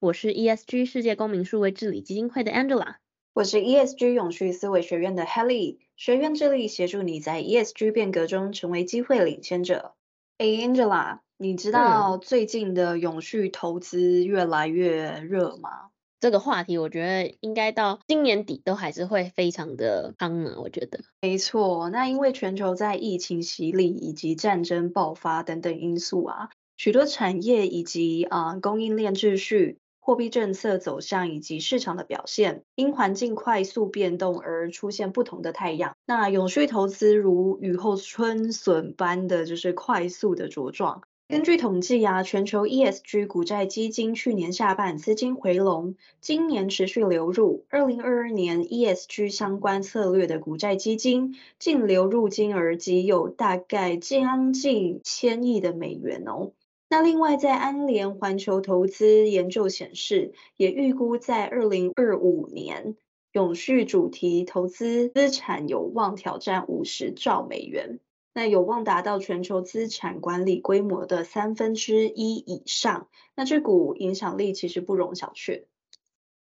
我是 ESG 世界公民数位治理基金会的 Angela，我是 ESG 永续思维学院的 Helly，学院致力协助你在 ESG 变革中成为机会领先者。哎，Angela，你知道最近的永续投资越来越热吗？嗯，这个话题我觉得应该到今年底都还是会非常的夯啊，我觉得。没错，那因为全球在疫情洗礼以及战争爆发等等因素啊，许多产业以及啊、呃、供应链秩序。货币政策走向以及市场的表现，因环境快速变动而出现不同的太阳。那永续投资如雨后春笋般的就是快速的茁壮。根据统计啊，全球 ESG 股债基金去年下半资金回笼，今年持续流入。二零二二年 ESG 相关策略的股债基金净流入金额即有大概将近千亿的美元哦。那另外，在安联环球投资研究显示，也预估在二零二五年，永续主题投资资产有望挑战五十兆美元，那有望达到全球资产管理规模的三分之一以上。那这股影响力其实不容小觑。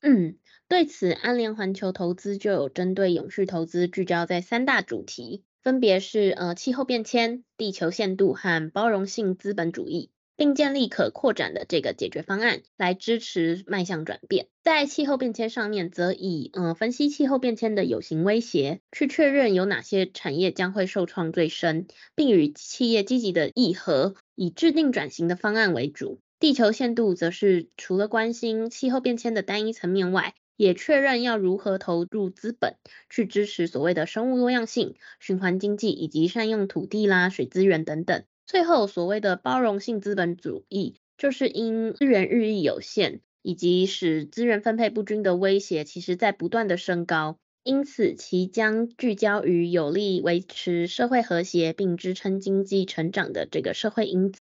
嗯，对此，安联环球投资就有针对永续投资聚焦在三大主题，分别是呃气候变迁、地球限度和包容性资本主义。并建立可扩展的这个解决方案，来支持迈向转变。在气候变迁上面，则以嗯分析气候变迁的有形威胁，去确认有哪些产业将会受创最深，并与企业积极的议和，以制定转型的方案为主。地球限度则是除了关心气候变迁的单一层面外，也确认要如何投入资本，去支持所谓的生物多样性、循环经济以及善用土地啦、水资源等等。最后，所谓的包容性资本主义，就是因资源日益有限，以及使资源分配不均的威胁，其实在不断的升高。因此，其将聚焦于有利维持社会和谐，并支撑经济成长的这个社会因子。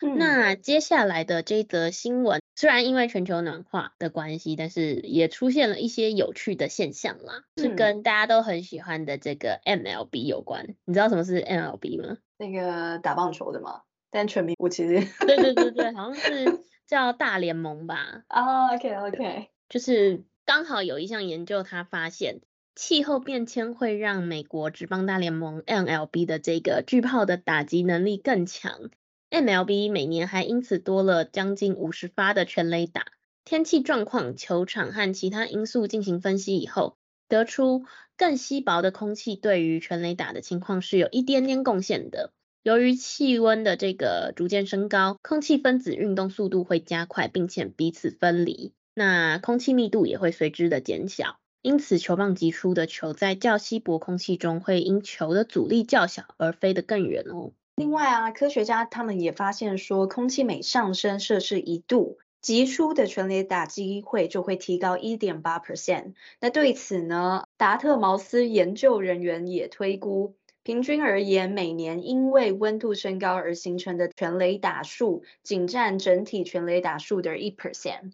嗯、那接下来的这则新闻，虽然因为全球暖化的关系，但是也出现了一些有趣的现象啦，嗯、是跟大家都很喜欢的这个 MLB 有关。你知道什么是 MLB 吗？那个打棒球的吗？但全名我其实对对对对，好像是叫大联盟吧。哦、oh，OK OK，就是刚好有一项研究，他发现气候变迁会让美国职棒大联盟 MLB 的这个巨炮的打击能力更强。MLB 每年还因此多了将近五十发的全垒打。天气状况、球场和其他因素进行分析以后，得出更稀薄的空气对于全垒打的情况是有一点点贡献的。由于气温的这个逐渐升高，空气分子运动速度会加快，并且彼此分离，那空气密度也会随之的减小。因此，球棒击出的球在较稀薄空气中会因球的阻力较小而飞得更远哦。另外啊，科学家他们也发现说，空气每上升摄氏一度，急出的全垒打机会就会提高一点八 percent。那对此呢，达特茅斯研究人员也推估，平均而言，每年因为温度升高而形成的全垒打数，仅占整体全垒打数的一 percent。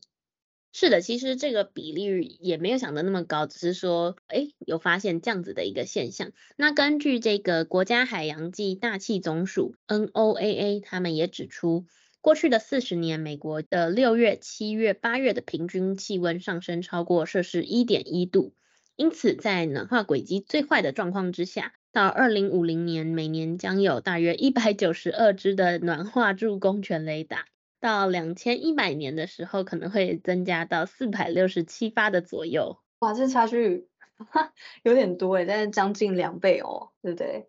是的，其实这个比例也没有想的那么高，只是说，哎，有发现这样子的一个现象。那根据这个国家海洋暨大气总署 （NOAA），他们也指出。过去的四十年，美国的六月、七月、八月的平均气温上升超过摄氏一点一度，因此在暖化轨迹最坏的状况之下，到二零五零年，每年将有大约一百九十二支的暖化助攻全雷达；到两千一百年的时候，可能会增加到四百六十七发的左右。哇，这差距 有点多诶，但是将近两倍哦，对不对？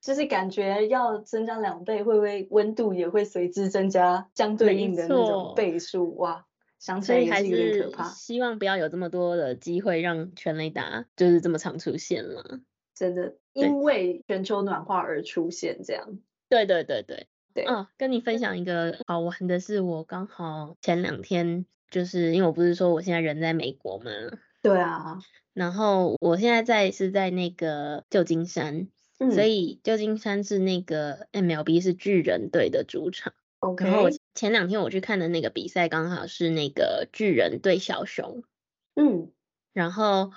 就是感觉要增加两倍，会不会温度也会随之增加相对应的那种倍数？哇，想起来也是有点可怕。希望不要有这么多的机会让全雷达就是这么常出现了。真的，因为全球暖化而出现这样。对对对对对。哦，跟你分享一个好玩的是，我刚好前两天就是因为我不是说我现在人在美国吗？对啊，然后我现在在是在那个旧金山，嗯、所以旧金山是那个 MLB 是巨人队的主场。OK，然后我前两天我去看的那个比赛刚好是那个巨人对小熊。嗯，然后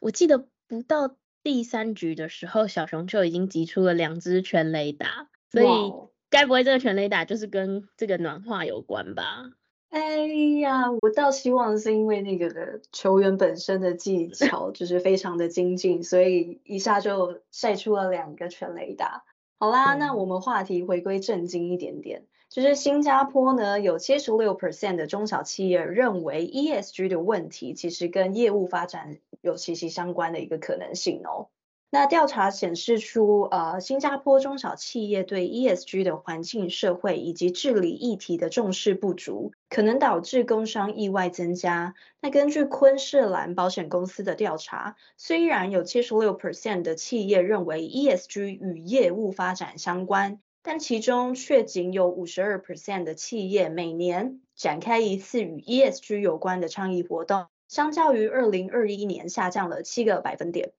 我记得不到第三局的时候，小熊就已经击出了两支全垒打，所以该不会这个全雷打就是跟这个暖化有关吧？哎呀，我倒希望是因为那个球员本身的技巧就是非常的精进，所以一下就晒出了两个全雷打。好啦，嗯、那我们话题回归正经一点点。就是新加坡呢，有七十六 percent 的中小企业认为 ESG 的问题其实跟业务发展有息息相关的一个可能性哦。那调查显示出，呃，新加坡中小企业对 ESG 的环境、社会以及治理议题的重视不足，可能导致工伤意外增加。那根据昆士兰保险公司的调查，虽然有七十六 percent 的企业认为 ESG 与业务发展相关。但其中却仅有五十二 percent 的企业每年展开一次与 ESG 有关的倡议活动，相较于二零二一年下降了七个百分点。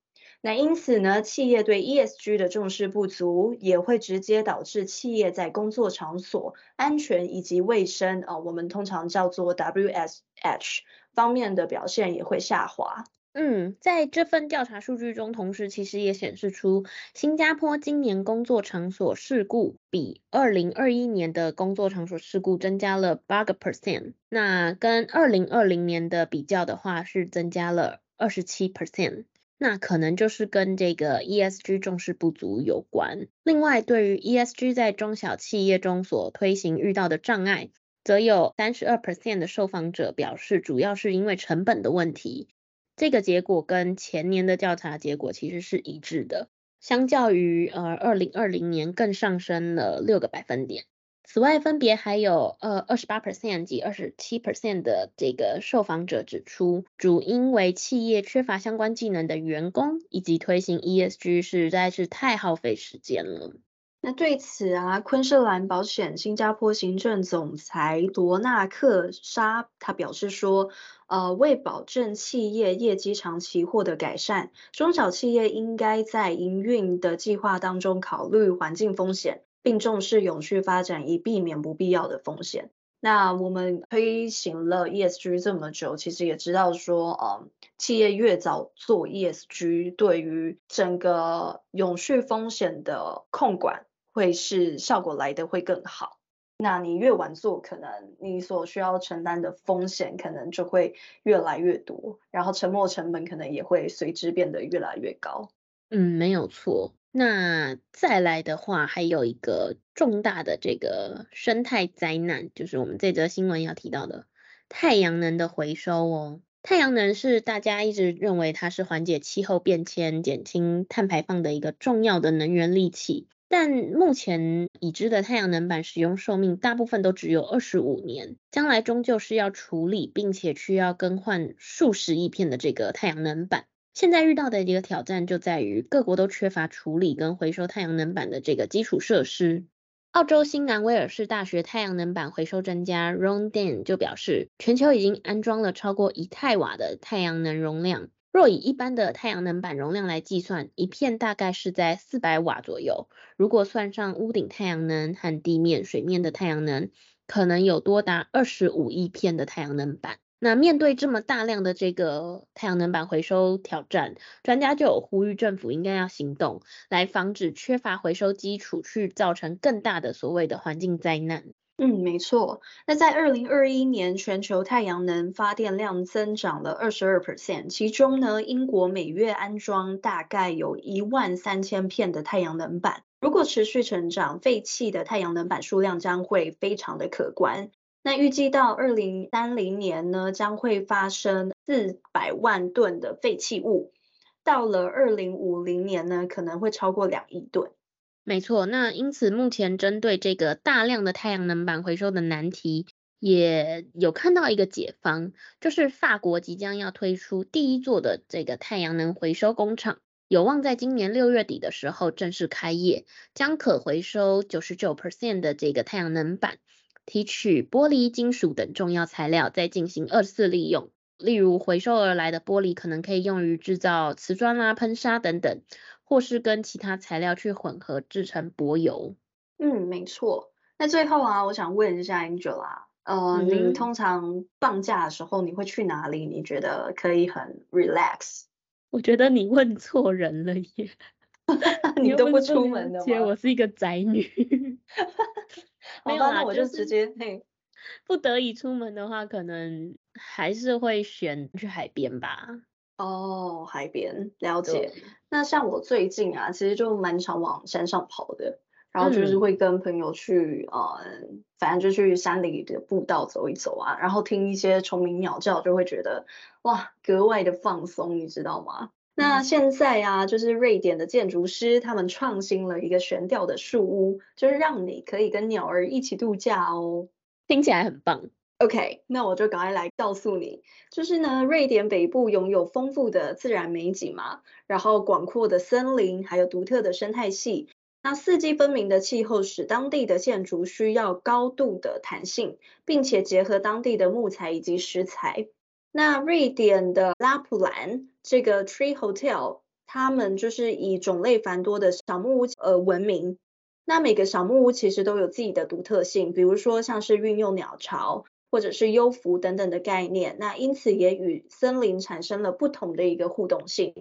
那因此呢，企业对 ESG 的重视不足，也会直接导致企业在工作场所安全以及卫生啊，我们通常叫做 WSH 方面的表现也会下滑。嗯，在这份调查数据中，同时其实也显示出，新加坡今年工作场所事故比二零二一年的工作场所事故增加了八个 percent，那跟二零二零年的比较的话是增加了二十七 percent，那可能就是跟这个 ESG 重视不足有关。另外，对于 ESG 在中小企业中所推行遇到的障碍，则有三十二 percent 的受访者表示，主要是因为成本的问题。这个结果跟前年的调查结果其实是一致的，相较于呃二零二零年更上升了六个百分点。此外，分别还有呃二十八 percent 及二十七 percent 的这个受访者指出，主因为企业缺乏相关技能的员工，以及推行 ESG 实在是太耗费时间了。那对此啊，昆士兰保险新加坡行政总裁罗纳克沙他表示说，呃，为保证企业业绩长期获得改善，中小企业应该在营运的计划当中考虑环境风险，并重视永续发展，以避免不必要的风险。那我们推行了 ESG 这么久，其实也知道说，呃，企业越早做 ESG，对于整个永续风险的控管。会是效果来的会更好。那你越晚做，可能你所需要承担的风险可能就会越来越多，然后沉没成本可能也会随之变得越来越高。嗯，没有错。那再来的话，还有一个重大的这个生态灾难，就是我们这则新闻要提到的太阳能的回收哦。太阳能是大家一直认为它是缓解气候变迁、减轻碳排放的一个重要的能源利器。但目前已知的太阳能板使用寿命大部分都只有二十五年，将来终究是要处理，并且需要更换数十亿片的这个太阳能板。现在遇到的一个挑战就在于各国都缺乏处理跟回收太阳能板的这个基础设施。澳洲新南威尔士大学太阳能板回收专家 Ron Dan 就表示，全球已经安装了超过一太瓦的太阳能容量。若以一般的太阳能板容量来计算，一片大概是在四百瓦左右。如果算上屋顶太阳能和地面、水面的太阳能，可能有多达二十五亿片的太阳能板。那面对这么大量的这个太阳能板回收挑战，专家就有呼吁政府应该要行动，来防止缺乏回收基础去造成更大的所谓的环境灾难。嗯，没错。那在二零二一年，全球太阳能发电量增长了二十二 percent，其中呢，英国每月安装大概有一万三千片的太阳能板。如果持续成长，废弃的太阳能板数量将会非常的可观。那预计到二零三零年呢，将会发生四百万吨的废弃物，到了二零五零年呢，可能会超过两亿吨。没错，那因此目前针对这个大量的太阳能板回收的难题，也有看到一个解方，就是法国即将要推出第一座的这个太阳能回收工厂，有望在今年六月底的时候正式开业，将可回收九十九 percent 的这个太阳能板，提取玻璃、金属等重要材料，再进行二次利用。例如回收而来的玻璃可能可以用于制造瓷砖啊、喷砂等等，或是跟其他材料去混合制成薄油。嗯，没错。那最后啊，我想问一下 Angela，呃，嗯、您通常放假的时候你会去哪里？你觉得可以很 relax？我觉得你问错人了耶，你都不出门的吗？我是一个宅女。没有啦，那我就直接嘿。不得已出门的话，可能还是会选去海边吧。哦，海边，了解。那像我最近啊，其实就蛮常往山上跑的，然后就是会跟朋友去，呃、嗯，反正就去山里的步道走一走啊，然后听一些虫鸣鸟叫，就会觉得哇，格外的放松，你知道吗？那现在啊，就是瑞典的建筑师他们创新了一个悬吊的树屋，就是让你可以跟鸟儿一起度假哦。听起来很棒。OK，那我就赶快来告诉你，就是呢，瑞典北部拥有丰富的自然美景嘛，然后广阔的森林，还有独特的生态系。那四季分明的气候使当地的建筑需要高度的弹性，并且结合当地的木材以及石材。那瑞典的拉普兰这个 Tree Hotel，他们就是以种类繁多的小木屋呃闻名。那每个小木屋其实都有自己的独特性，比如说像是运用鸟巢或者是幽浮等等的概念，那因此也与森林产生了不同的一个互动性。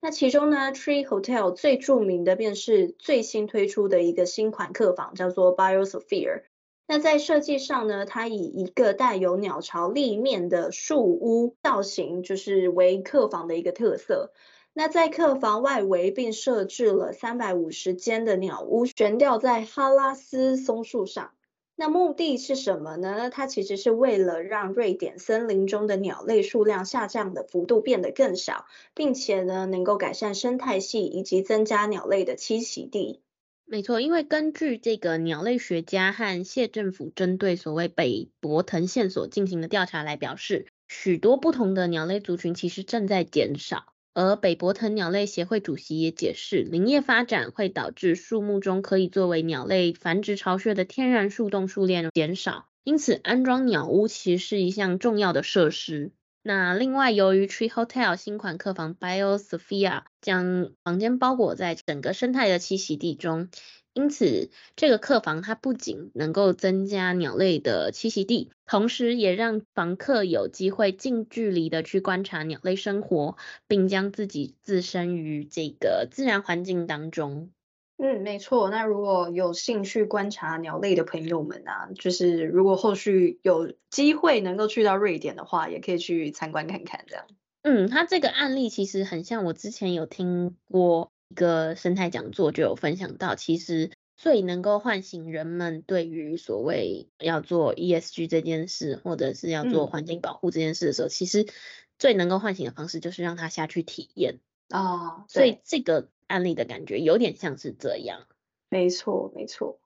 那其中呢，Tree Hotel 最著名的便是最新推出的一个新款客房，叫做 Biosphere。那在设计上呢，它以一个带有鸟巢立面的树屋造型，就是为客房的一个特色。那在客房外围并设置了三百五十间的鸟屋，悬吊在哈拉斯松树上。那目的是什么呢？它其实是为了让瑞典森林中的鸟类数量下降的幅度变得更小，并且呢，能够改善生态系以及增加鸟类的栖息地。没错，因为根据这个鸟类学家和谢政府针对所谓北博腾线索进行的调查来表示，许多不同的鸟类族群其实正在减少。而北博腾鸟类协会主席也解释，林业发展会导致树木中可以作为鸟类繁殖巢穴的天然树洞数量减少，因此安装鸟屋其实是一项重要的设施。那另外，由于 Tree Hotel 新款客房 Biosphere 将房间包裹在整个生态的栖息地中，因此这个客房它不仅能够增加鸟类的栖息地，同时也让房客有机会近距离的去观察鸟类生活，并将自己置身于这个自然环境当中。嗯，没错。那如果有兴趣观察鸟类的朋友们啊，就是如果后续有机会能够去到瑞典的话，也可以去参观看看这样。嗯，它这个案例其实很像我之前有听过一个生态讲座，就有分享到，其实最能够唤醒人们对于所谓要做 ESG 这件事，或者是要做环境保护这件事的时候，嗯、其实最能够唤醒的方式就是让他下去体验啊。哦、所以这个。案例的感觉有点像是这样，没错没错。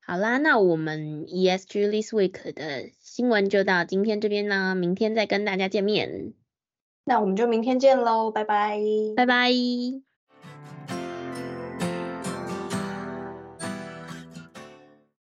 好啦，那我们 ESG this week 的新闻就到今天这边啦，明天再跟大家见面。那我们就明天见喽，拜拜，拜拜。